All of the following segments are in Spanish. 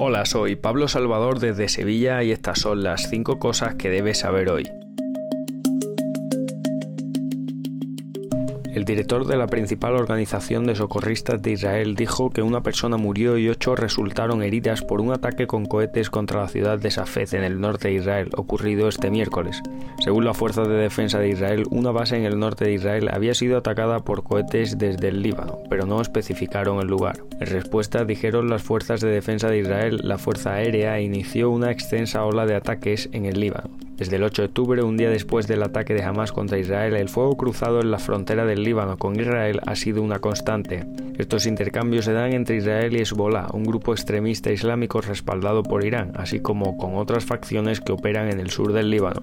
Hola, soy Pablo Salvador desde Sevilla y estas son las 5 cosas que debes saber hoy. El director de la principal organización de socorristas de Israel dijo que una persona murió y ocho resultaron heridas por un ataque con cohetes contra la ciudad de Safed en el norte de Israel, ocurrido este miércoles. Según la Fuerza de Defensa de Israel, una base en el norte de Israel había sido atacada por cohetes desde el Líbano, pero no especificaron el lugar. En respuesta, dijeron las Fuerzas de Defensa de Israel, la Fuerza Aérea inició una extensa ola de ataques en el Líbano. Desde el 8 de octubre, un día después del ataque de Hamas contra Israel, el fuego cruzado en la frontera del Líbano con Israel ha sido una constante. Estos intercambios se dan entre Israel y Hezbollah, un grupo extremista islámico respaldado por Irán, así como con otras facciones que operan en el sur del Líbano.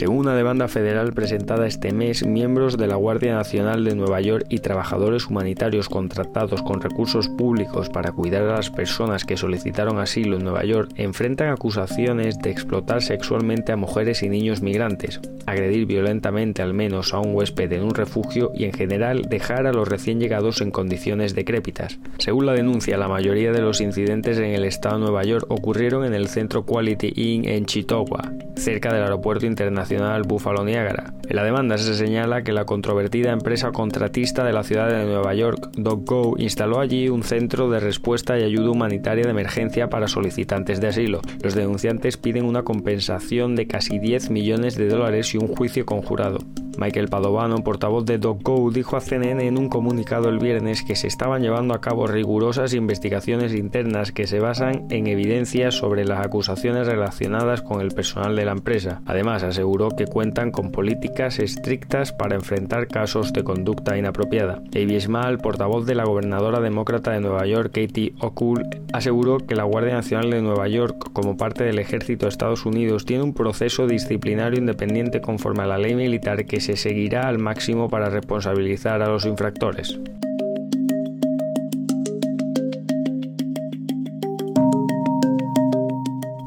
Según una demanda federal presentada este mes, miembros de la Guardia Nacional de Nueva York y trabajadores humanitarios contratados con recursos públicos para cuidar a las personas que solicitaron asilo en Nueva York enfrentan acusaciones de explotar sexualmente a mujeres y niños migrantes, agredir violentamente al menos a un huésped en un refugio y en general dejar a los recién llegados en condiciones decrépitas. Según la denuncia, la mayoría de los incidentes en el estado de Nueva York ocurrieron en el centro Quality Inn en Chitogua, cerca del aeropuerto internacional Buffalo Niagara. En la demanda se señala que la controvertida empresa contratista de la ciudad de Nueva York, DocGo, instaló allí un centro de respuesta y ayuda humanitaria de emergencia para solicitantes de asilo. Los denunciantes piden una compensación de casi 10 millones de dólares y un juicio conjurado. Michael Padovano, portavoz de DocGo, dijo a CNN en un comunicado el viernes que se estaban llevando a cabo rigurosas investigaciones internas que se basan en evidencias sobre las acusaciones relacionadas con el personal de la empresa. Además, aseguró que cuentan con políticas estrictas para enfrentar casos de conducta inapropiada. Avi Small, portavoz de la gobernadora demócrata de Nueva York, Katie O'Cool, aseguró que la Guardia Nacional de Nueva York, como parte del ejército de Estados Unidos, tiene un proceso disciplinario independiente conforme a la ley militar que se seguirá al máximo para responsabilizar a los infractores.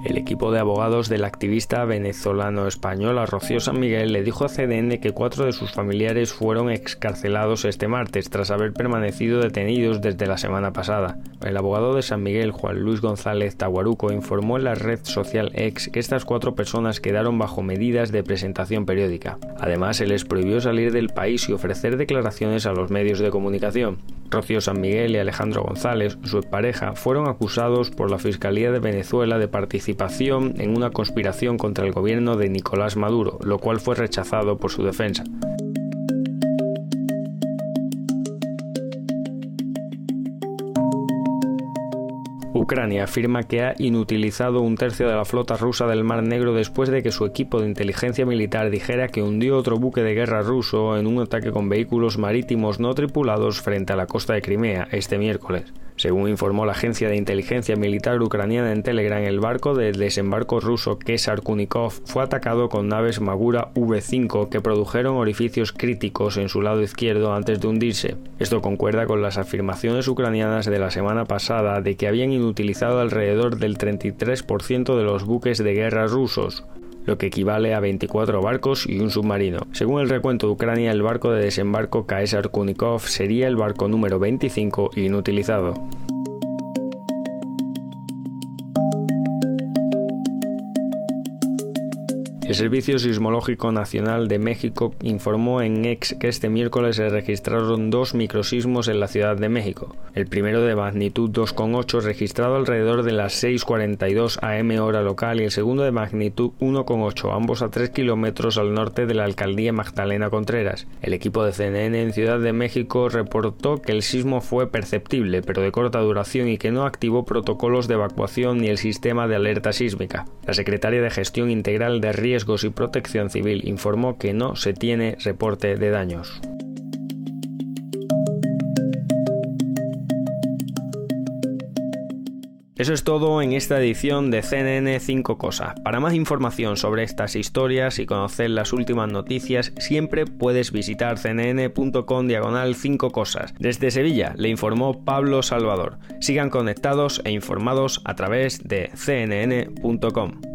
El equipo de abogados del activista venezolano-español Rocío San Miguel le dijo a CDN que cuatro de sus familiares fueron excarcelados este martes tras haber permanecido detenidos desde la semana pasada. El abogado de San Miguel, Juan Luis González Taguaruco, informó en la red social X que estas cuatro personas quedaron bajo medidas de presentación periódica. Además, se les prohibió salir del país y ofrecer declaraciones a los medios de comunicación. Rocío San Miguel y Alejandro González, su pareja, fueron acusados por la Fiscalía de Venezuela de participación en una conspiración contra el gobierno de Nicolás Maduro, lo cual fue rechazado por su defensa. Ucrania afirma que ha inutilizado un tercio de la flota rusa del Mar Negro después de que su equipo de inteligencia militar dijera que hundió otro buque de guerra ruso en un ataque con vehículos marítimos no tripulados frente a la costa de Crimea este miércoles. Según informó la agencia de inteligencia militar ucraniana en Telegram, el barco de desembarco ruso Kesar Kunikov fue atacado con naves Magura V5 que produjeron orificios críticos en su lado izquierdo antes de hundirse. Esto concuerda con las afirmaciones ucranianas de la semana pasada de que habían inutilizado alrededor del 33% de los buques de guerra rusos, lo que equivale a 24 barcos y un submarino. Según el recuento de Ucrania, el barco de desembarco Kaesar Kunikov sería el barco número 25 inutilizado. El Servicio Sismológico Nacional de México informó en ex que este miércoles se registraron dos microsismos en la Ciudad de México. El primero de magnitud 2,8 registrado alrededor de las 6.42 am hora local y el segundo de magnitud 1,8, ambos a 3 kilómetros al norte de la alcaldía Magdalena Contreras. El equipo de CNN en Ciudad de México reportó que el sismo fue perceptible pero de corta duración y que no activó protocolos de evacuación ni el sistema de alerta sísmica. La secretaria de Gestión Integral de Riesgos y Protección Civil informó que no se tiene reporte de daños. Eso es todo en esta edición de CNN 5 Cosas. Para más información sobre estas historias y conocer las últimas noticias, siempre puedes visitar cnn.com diagonal 5 Cosas. Desde Sevilla le informó Pablo Salvador. Sigan conectados e informados a través de cnn.com.